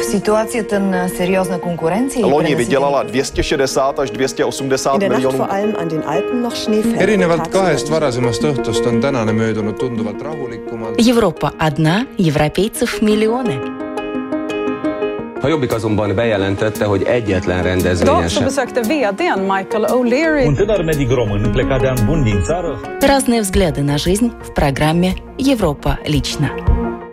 В ситуацията на сериозна конкуренция Loni vydělala 260 až 280 miljonů. erinevalt kahest varasemast õhtust on tänane möödunud tunduvalt rahulikumalt. Европа одна, европейцев миллионы. A Jobbik azonban bejelentette, hogy egyetlen rendezvényen Idag så sem. besökte vdn Michael O'Leary Un tânăr medic român plecat de an bun din țară Разные взгляды на жизнь в программе «Европа лично».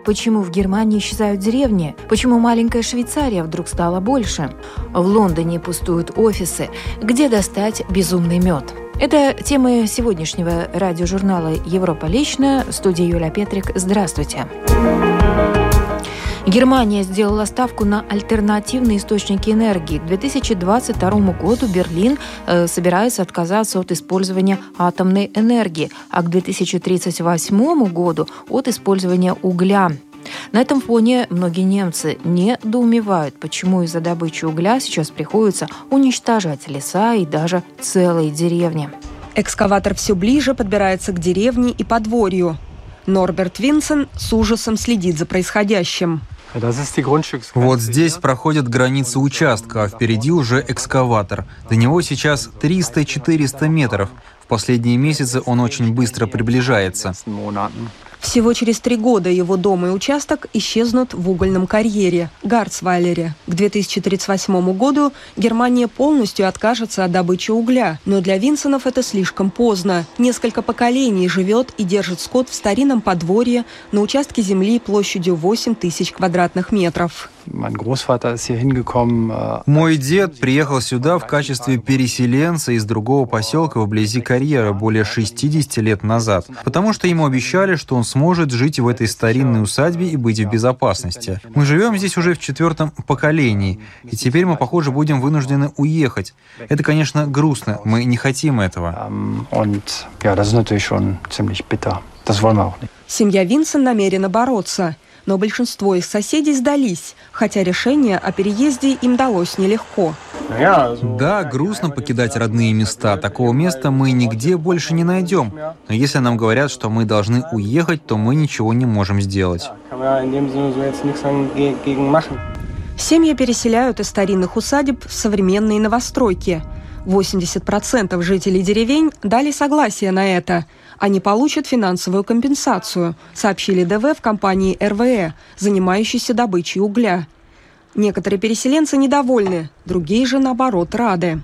Почему в Германии исчезают деревни? Почему маленькая Швейцария вдруг стала больше? В Лондоне пустуют офисы. Где достать безумный мед? Это темы сегодняшнего радиожурнала «Европа лично». В студии Юлия Петрик. Здравствуйте. Германия сделала ставку на альтернативные источники энергии. К 2022 году Берлин э, собирается отказаться от использования атомной энергии, а к 2038 году от использования угля. На этом фоне многие немцы недоумевают, почему из-за добычи угля сейчас приходится уничтожать леса и даже целые деревни. Экскаватор все ближе подбирается к деревне и подворью. Норберт Винсен с ужасом следит за происходящим. Вот здесь проходят границы участка, а впереди уже экскаватор. До него сейчас 300-400 метров. В последние месяцы он очень быстро приближается. Всего через три года его дом и участок исчезнут в угольном карьере – Гарцвайлере. К 2038 году Германия полностью откажется от добычи угля. Но для Винсонов это слишком поздно. Несколько поколений живет и держит скот в старинном подворье на участке земли площадью 8 тысяч квадратных метров. Мой дед приехал сюда в качестве переселенца из другого поселка вблизи карьера более 60 лет назад, потому что ему обещали, что он сможет жить в этой старинной усадьбе и быть в безопасности. Мы живем здесь уже в четвертом поколении, и теперь мы, похоже, будем вынуждены уехать. Это, конечно, грустно, мы не хотим этого. Семья Винсен намерена бороться. Но большинство их соседей сдались, хотя решение о переезде им далось нелегко. Да, грустно покидать родные места. Такого места мы нигде больше не найдем. Но если нам говорят, что мы должны уехать, то мы ничего не можем сделать. Семьи переселяют из старинных усадеб в современные новостройки. 80% жителей деревень дали согласие на это. Они получат финансовую компенсацию, сообщили ДВ в компании РВЭ, занимающейся добычей угля. Некоторые переселенцы недовольны, другие же, наоборот, рады.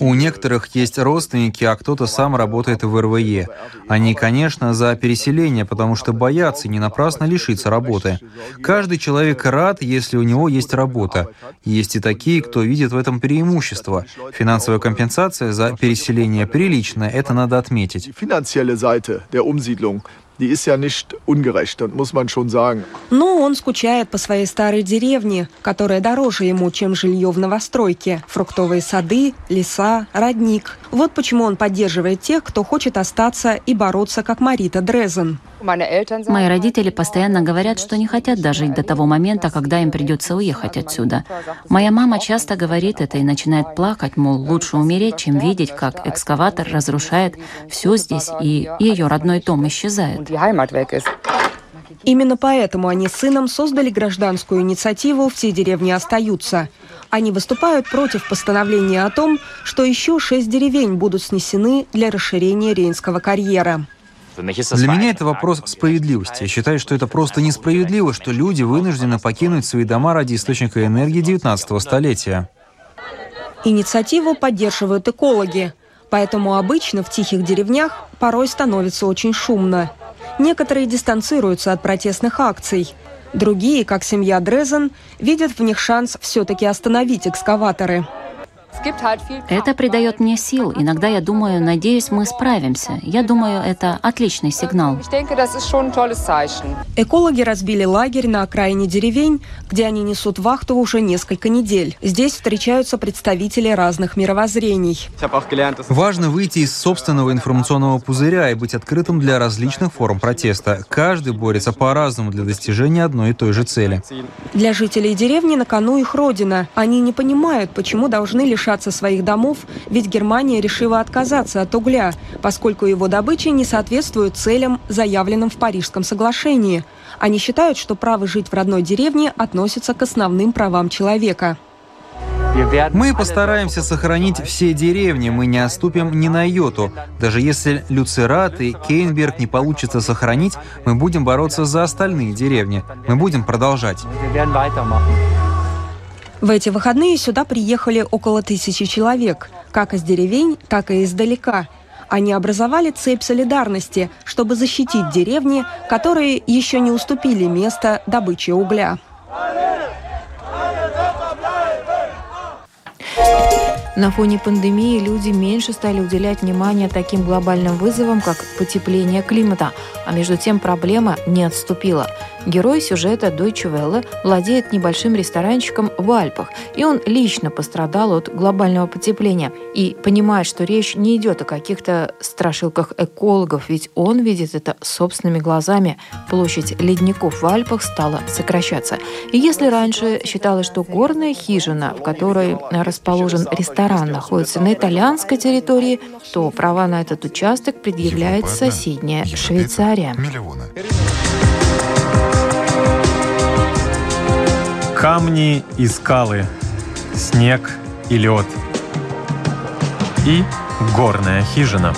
У некоторых есть родственники, а кто-то сам работает в РВЕ. Они, конечно, за переселение, потому что боятся не напрасно лишиться работы. Каждый человек рад, если у него есть работа. Есть и такие, кто видит в этом преимущество. Финансовая компенсация за переселение приличная, это надо отметить. Die ist ja nicht ungerecht, das muss man schon sagen. Но он скучает по своей старой деревне, которая дороже ему, чем жилье в новостройке. Фруктовые сады, леса, родник. Вот почему он поддерживает тех, кто хочет остаться и бороться, как Марита Дрезен. Мои родители постоянно говорят, что не хотят дожить до того момента, когда им придется уехать отсюда. Моя мама часто говорит это и начинает плакать, мол, лучше умереть, чем видеть, как экскаватор разрушает все здесь, и ее родной дом исчезает. Именно поэтому они с сыном создали гражданскую инициативу «Все деревни остаются». Они выступают против постановления о том, что еще шесть деревень будут снесены для расширения Рейнского карьера. Для меня это вопрос справедливости. Я считаю, что это просто несправедливо, что люди вынуждены покинуть свои дома ради источника энергии 19 столетия. Инициативу поддерживают экологи, поэтому обычно в тихих деревнях порой становится очень шумно. Некоторые дистанцируются от протестных акций. Другие, как семья Дрезен, видят в них шанс все-таки остановить экскаваторы. Это придает мне сил. Иногда я думаю, надеюсь, мы справимся. Я думаю, это отличный сигнал. Экологи разбили лагерь на окраине деревень, где они несут вахту уже несколько недель. Здесь встречаются представители разных мировоззрений. Важно выйти из собственного информационного пузыря и быть открытым для различных форм протеста. Каждый борется по-разному для достижения одной и той же цели. Для жителей деревни на кону их родина. Они не понимают, почему должны лишиться лишаться своих домов, ведь Германия решила отказаться от угля, поскольку его добыча не соответствует целям, заявленным в Парижском соглашении. Они считают, что право жить в родной деревне относится к основным правам человека. Мы постараемся сохранить все деревни, мы не отступим ни на йоту. Даже если Люцерат и Кейнберг не получится сохранить, мы будем бороться за остальные деревни. Мы будем продолжать. В эти выходные сюда приехали около тысячи человек, как из деревень, так и издалека. Они образовали цепь солидарности, чтобы защитить деревни, которые еще не уступили место добыче угля. На фоне пандемии люди меньше стали уделять внимание таким глобальным вызовам, как потепление климата, а между тем проблема не отступила. Герой сюжета Deutsche Welle владеет небольшим ресторанчиком в Альпах, и он лично пострадал от глобального потепления и понимает, что речь не идет о каких-то страшилках экологов, ведь он видит это собственными глазами. Площадь ледников в Альпах стала сокращаться. И если раньше считалось, что горная хижина, в которой расположен ресторан, находится на итальянской территории, то права на этот участок предъявляет соседняя Швейцария. Камни и скалы, снег и лед. И горная хижина.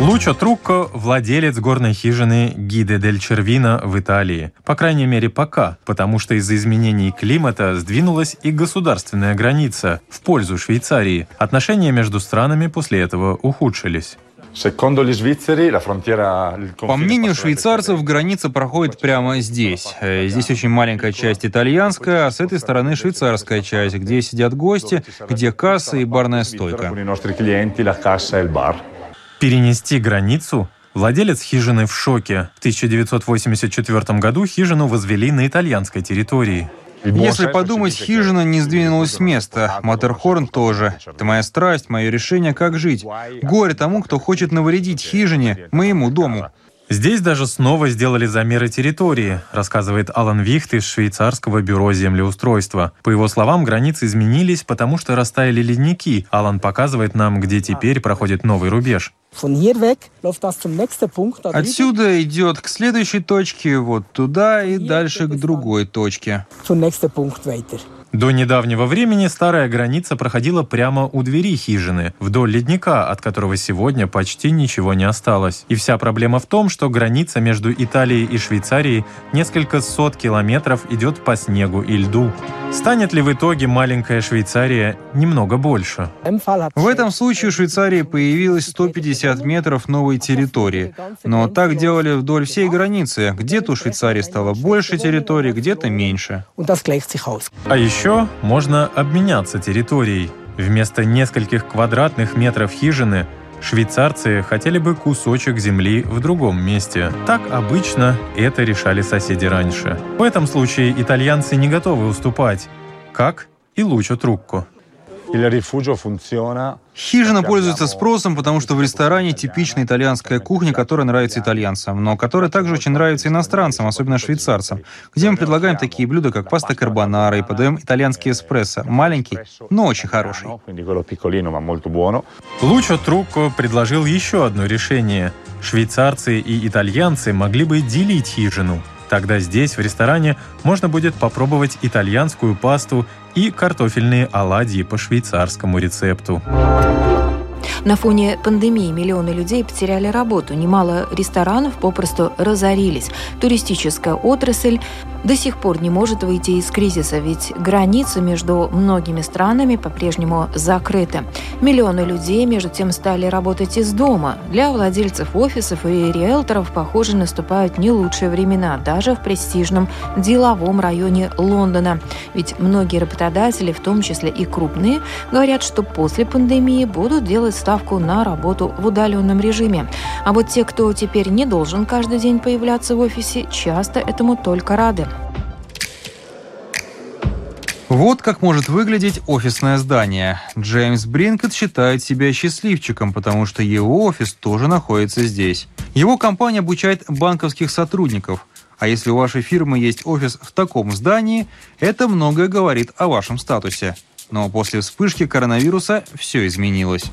Лучо Трукко – владелец горной хижины Гиде дель Червина в Италии. По крайней мере, пока, потому что из-за изменений климата сдвинулась и государственная граница в пользу Швейцарии. Отношения между странами после этого ухудшились. По мнению швейцарцев, граница проходит прямо здесь. Э, здесь очень маленькая часть итальянская, а с этой стороны швейцарская часть, где сидят гости, где касса и барная стойка. Перенести границу Владелец хижины в шоке. В 1984 году хижину возвели на итальянской территории. Если подумать, хижина не сдвинулась с места. Матерхорн тоже. Это моя страсть, мое решение, как жить. Горе тому, кто хочет навредить хижине, моему дому. Здесь даже снова сделали замеры территории, рассказывает Алан Вихт из швейцарского бюро землеустройства. По его словам, границы изменились, потому что растаяли ледники. Алан показывает нам, где теперь проходит новый рубеж. Отсюда идет к следующей точке, вот туда и дальше к другой точке. До недавнего времени старая граница проходила прямо у двери хижины, вдоль ледника, от которого сегодня почти ничего не осталось. И вся проблема в том, что граница между Италией и Швейцарией несколько сот километров идет по снегу и льду. Станет ли в итоге маленькая Швейцария немного больше? В этом случае у Швейцарии появилось 150 метров новой территории. Но так делали вдоль всей границы. Где-то у Швейцарии стало больше территории, где-то меньше. А еще можно обменяться территорией. Вместо нескольких квадратных метров хижины швейцарцы хотели бы кусочек земли в другом месте. Так обычно это решали соседи раньше. В этом случае итальянцы не готовы уступать, как и Лучо Трукко. Хижина пользуется спросом, потому что в ресторане типичная итальянская кухня, которая нравится итальянцам, но которая также очень нравится иностранцам, особенно швейцарцам, где мы предлагаем такие блюда, как паста карбонара, и подаем итальянский эспрессо. Маленький, но очень хороший. Лучо Трукко предложил еще одно решение. Швейцарцы и итальянцы могли бы делить хижину. Тогда здесь, в ресторане, можно будет попробовать итальянскую пасту и картофельные оладьи по швейцарскому рецепту. На фоне пандемии миллионы людей потеряли работу, немало ресторанов попросту разорились. Туристическая отрасль до сих пор не может выйти из кризиса, ведь границы между многими странами по-прежнему закрыты. Миллионы людей, между тем, стали работать из дома. Для владельцев офисов и риэлторов, похоже, наступают не лучшие времена, даже в престижном деловом районе Лондона. Ведь многие работодатели, в том числе и крупные, говорят, что после пандемии будут делать ставку на работу в удаленном режиме. А вот те, кто теперь не должен каждый день появляться в офисе, часто этому только рады. Вот как может выглядеть офисное здание. Джеймс Бринкет считает себя счастливчиком, потому что его офис тоже находится здесь. Его компания обучает банковских сотрудников. А если у вашей фирмы есть офис в таком здании, это многое говорит о вашем статусе. Но после вспышки коронавируса все изменилось.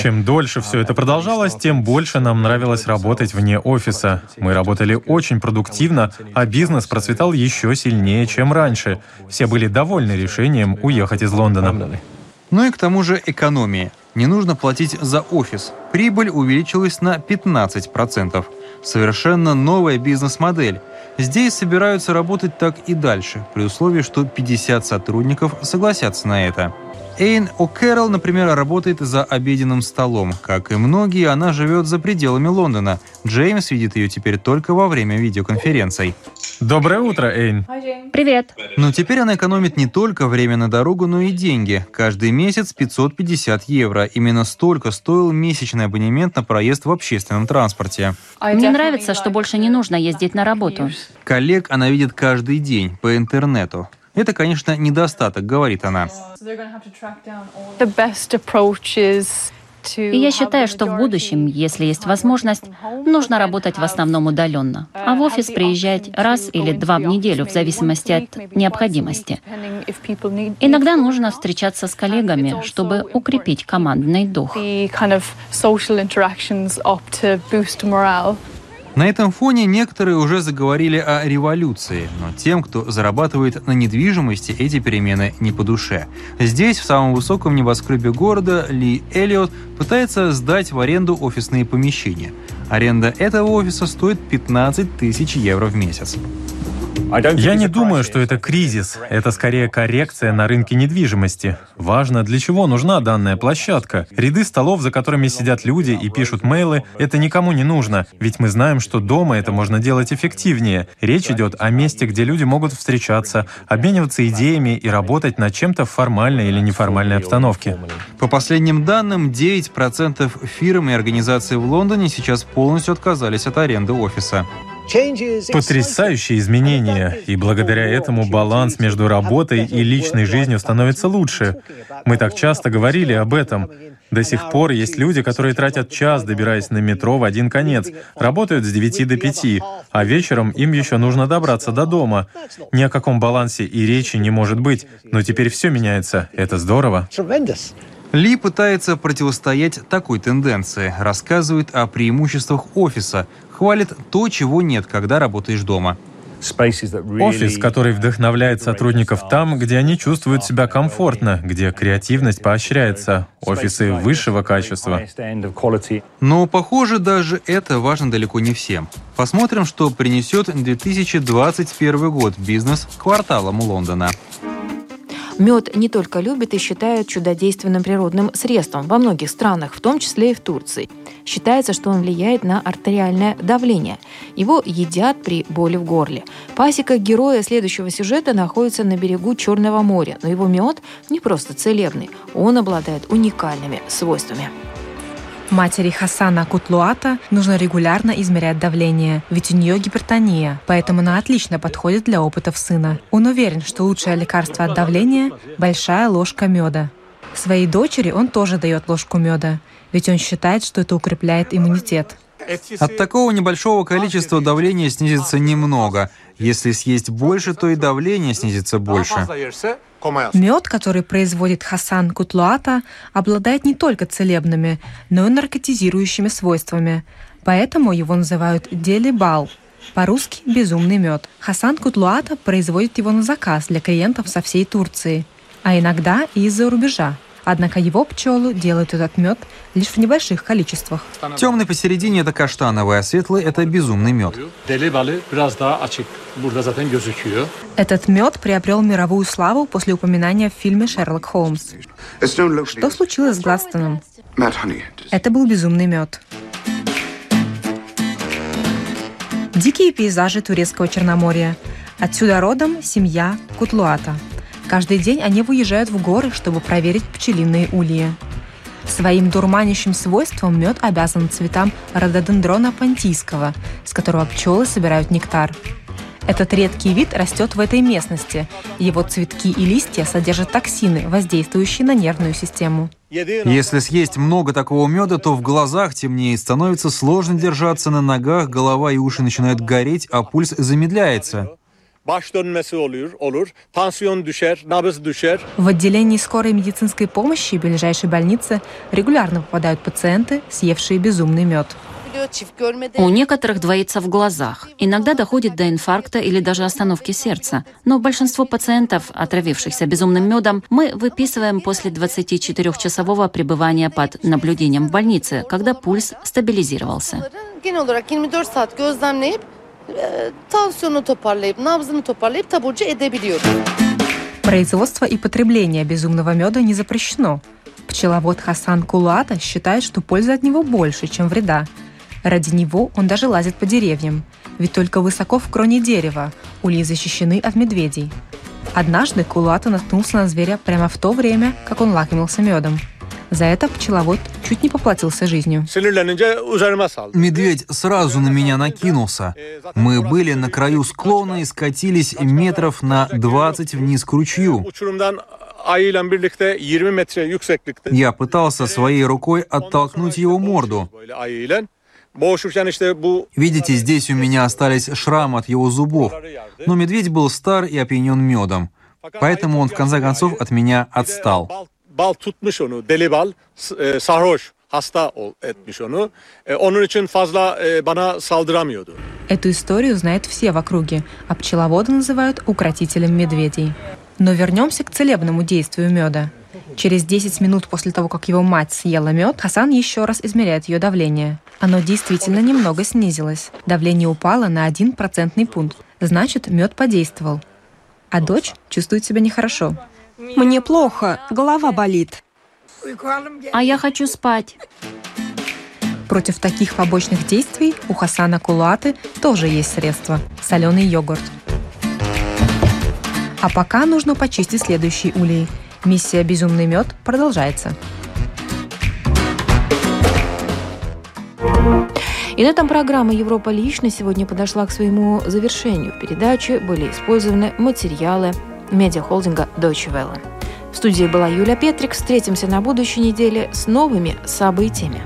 Чем дольше все это продолжалось, тем больше нам нравилось работать вне офиса. Мы работали очень продуктивно, а бизнес процветал еще сильнее, чем раньше. Все были довольны решением уехать из Лондона. Ну и к тому же экономия. Не нужно платить за офис. Прибыль увеличилась на 15%. Совершенно новая бизнес-модель. Здесь собираются работать так и дальше, при условии, что 50 сотрудников согласятся на это. Эйн О'Кэрролл, например, работает за обеденным столом. Как и многие, она живет за пределами Лондона. Джеймс видит ее теперь только во время видеоконференций. Доброе утро, Эйн. Привет. Но теперь она экономит не только время на дорогу, но и деньги. Каждый месяц 550 евро. Именно столько стоил месячный абонемент на проезд в общественном транспорте. Мне нравится, что больше не нужно ездить на работу. Коллег она видит каждый день по интернету. Это, конечно, недостаток, говорит она. И я считаю, что в будущем, если есть возможность, нужно работать в основном удаленно, а в офис приезжать раз или два в неделю, в зависимости от необходимости. Иногда нужно встречаться с коллегами, чтобы укрепить командный дух. На этом фоне некоторые уже заговорили о революции, но тем, кто зарабатывает на недвижимости, эти перемены не по душе. Здесь, в самом высоком небоскребе города, Ли Эллиот пытается сдать в аренду офисные помещения. Аренда этого офиса стоит 15 тысяч евро в месяц. Я не думаю, что это кризис. Это скорее коррекция на рынке недвижимости. Важно, для чего нужна данная площадка. Ряды столов, за которыми сидят люди и пишут мейлы, это никому не нужно, ведь мы знаем, что дома это можно делать эффективнее. Речь идет о месте, где люди могут встречаться, обмениваться идеями и работать над чем-то в формальной или неформальной обстановке. По последним данным, 9% фирм и организаций в Лондоне сейчас полностью отказались от аренды офиса. Потрясающие изменения, и благодаря этому баланс между работой и личной жизнью становится лучше. Мы так часто говорили об этом. До сих пор есть люди, которые тратят час, добираясь на метро в один конец, работают с 9 до 5, а вечером им еще нужно добраться до дома. Ни о каком балансе и речи не может быть, но теперь все меняется. Это здорово. Ли пытается противостоять такой тенденции, рассказывает о преимуществах офиса, хвалит то, чего нет, когда работаешь дома. Офис, который вдохновляет сотрудников там, где они чувствуют себя комфортно, где креативность поощряется, офисы высшего качества. Но, похоже, даже это важно далеко не всем. Посмотрим, что принесет 2021 год бизнес кварталам Лондона. Мед не только любят и считают чудодейственным природным средством во многих странах, в том числе и в Турции. Считается, что он влияет на артериальное давление. Его едят при боли в горле. Пасека героя следующего сюжета находится на берегу Черного моря, но его мед не просто целебный, он обладает уникальными свойствами. Матери Хасана Кутлуата нужно регулярно измерять давление, ведь у нее гипертония, поэтому она отлично подходит для опытов сына. Он уверен, что лучшее лекарство от давления – большая ложка меда. Своей дочери он тоже дает ложку меда, ведь он считает, что это укрепляет иммунитет. От такого небольшого количества давление снизится немного. Если съесть больше, то и давление снизится больше. Мед, который производит Хасан Кутлуата, обладает не только целебными, но и наркотизирующими свойствами. Поэтому его называют делибал, по-русски «безумный мед». Хасан Кутлуата производит его на заказ для клиентов со всей Турции, а иногда и из-за рубежа. Однако его пчелы делают этот мед лишь в небольших количествах. Темный посередине это каштановый, а светлый это безумный мед. Этот мед приобрел мировую славу после упоминания в фильме «Шерлок Холмс». Что случилось с Гладстоном? Это был безумный мед. Дикие пейзажи турецкого Черноморья. Отсюда родом семья Кутлуата – Каждый день они выезжают в горы, чтобы проверить пчелиные ульи. Своим дурманящим свойством мед обязан цветам рододендрона понтийского, с которого пчелы собирают нектар. Этот редкий вид растет в этой местности. Его цветки и листья содержат токсины, воздействующие на нервную систему. Если съесть много такого меда, то в глазах темнеет, становится сложно держаться на ногах, голова и уши начинают гореть, а пульс замедляется. В отделении скорой медицинской помощи ближайшей больницы регулярно попадают пациенты, съевшие безумный мед. У некоторых двоится в глазах. Иногда доходит до инфаркта или даже остановки сердца. Но большинство пациентов, отравившихся безумным медом, мы выписываем после 24-часового пребывания под наблюдением в больнице, когда пульс стабилизировался. Производство и потребление безумного меда не запрещено. Пчеловод Хасан Кулата считает, что пользы от него больше, чем вреда. Ради него он даже лазит по деревьям, ведь только высоко в кроне дерева ульи защищены от медведей. Однажды Кулата наткнулся на зверя прямо в то время, как он лакомился медом. За это пчеловод чуть не поплатился жизнью. Медведь сразу на меня накинулся. Мы были на краю склона и скатились метров на 20 вниз к ручью. Я пытался своей рукой оттолкнуть его морду. Видите, здесь у меня остались шрамы от его зубов. Но медведь был стар и опьянен медом. Поэтому он в конце концов от меня отстал. Эту историю знают все в округе, а пчеловода называют укротителем медведей. Но вернемся к целебному действию меда. Через 10 минут после того, как его мать съела мед, Хасан еще раз измеряет ее давление. Оно действительно немного снизилось. Давление упало на один процентный пункт. Значит, мед подействовал. А дочь чувствует себя нехорошо. Мне плохо, голова болит. А я хочу спать. Против таких побочных действий у Хасана Кулаты тоже есть средства – соленый йогурт. А пока нужно почистить следующий улей – Миссия «Безумный мед» продолжается. И на этом программа «Европа лично» сегодня подошла к своему завершению. В передаче были использованы материалы медиахолдинга Deutsche Welle. В студии была Юля Петрик. Встретимся на будущей неделе с новыми событиями.